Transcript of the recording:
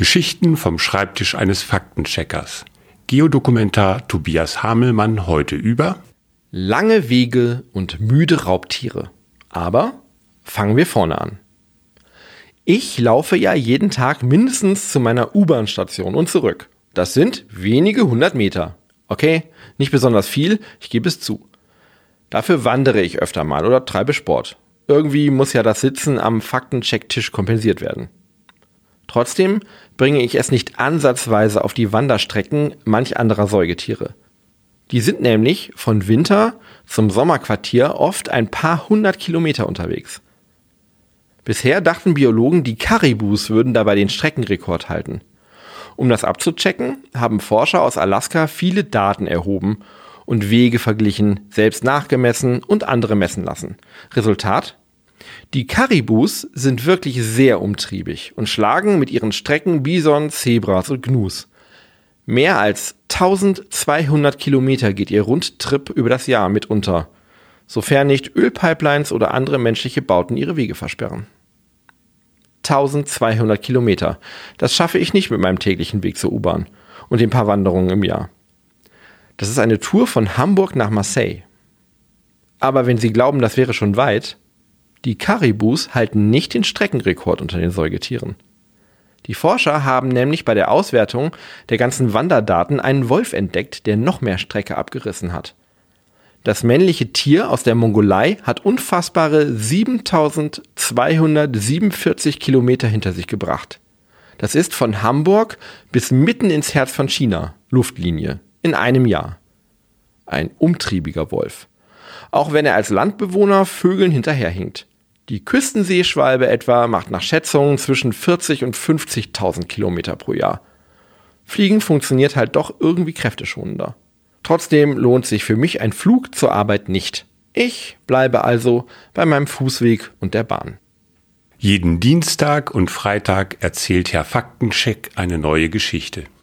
Geschichten vom Schreibtisch eines Faktencheckers. Geodokumentar Tobias Hamelmann heute über Lange Wege und müde Raubtiere. Aber fangen wir vorne an. Ich laufe ja jeden Tag mindestens zu meiner U-Bahn-Station und zurück. Das sind wenige hundert Meter. Okay, nicht besonders viel, ich gebe es zu. Dafür wandere ich öfter mal oder treibe Sport. Irgendwie muss ja das Sitzen am Faktenchecktisch kompensiert werden. Trotzdem bringe ich es nicht ansatzweise auf die Wanderstrecken manch anderer Säugetiere. Die sind nämlich von Winter zum Sommerquartier oft ein paar hundert Kilometer unterwegs. Bisher dachten Biologen, die Karibus würden dabei den Streckenrekord halten. Um das abzuchecken, haben Forscher aus Alaska viele Daten erhoben und Wege verglichen, selbst nachgemessen und andere messen lassen. Resultat? Die Karibus sind wirklich sehr umtriebig und schlagen mit ihren Strecken Bison, Zebras und Gnus. Mehr als 1200 Kilometer geht ihr Rundtrip über das Jahr mitunter, sofern nicht Ölpipelines oder andere menschliche Bauten ihre Wege versperren. 1200 Kilometer. Das schaffe ich nicht mit meinem täglichen Weg zur U-Bahn und den paar Wanderungen im Jahr. Das ist eine Tour von Hamburg nach Marseille. Aber wenn Sie glauben, das wäre schon weit, die Karibus halten nicht den Streckenrekord unter den Säugetieren. Die Forscher haben nämlich bei der Auswertung der ganzen Wanderdaten einen Wolf entdeckt, der noch mehr Strecke abgerissen hat. Das männliche Tier aus der Mongolei hat unfassbare 7247 Kilometer hinter sich gebracht. Das ist von Hamburg bis mitten ins Herz von China, Luftlinie, in einem Jahr. Ein umtriebiger Wolf. Auch wenn er als Landbewohner Vögeln hinterherhinkt. Die Küstenseeschwalbe etwa macht nach Schätzungen zwischen 40 und 50.000 Kilometer pro Jahr. Fliegen funktioniert halt doch irgendwie kräfteschonender. Trotzdem lohnt sich für mich ein Flug zur Arbeit nicht. Ich bleibe also bei meinem Fußweg und der Bahn. Jeden Dienstag und Freitag erzählt Herr Faktencheck eine neue Geschichte.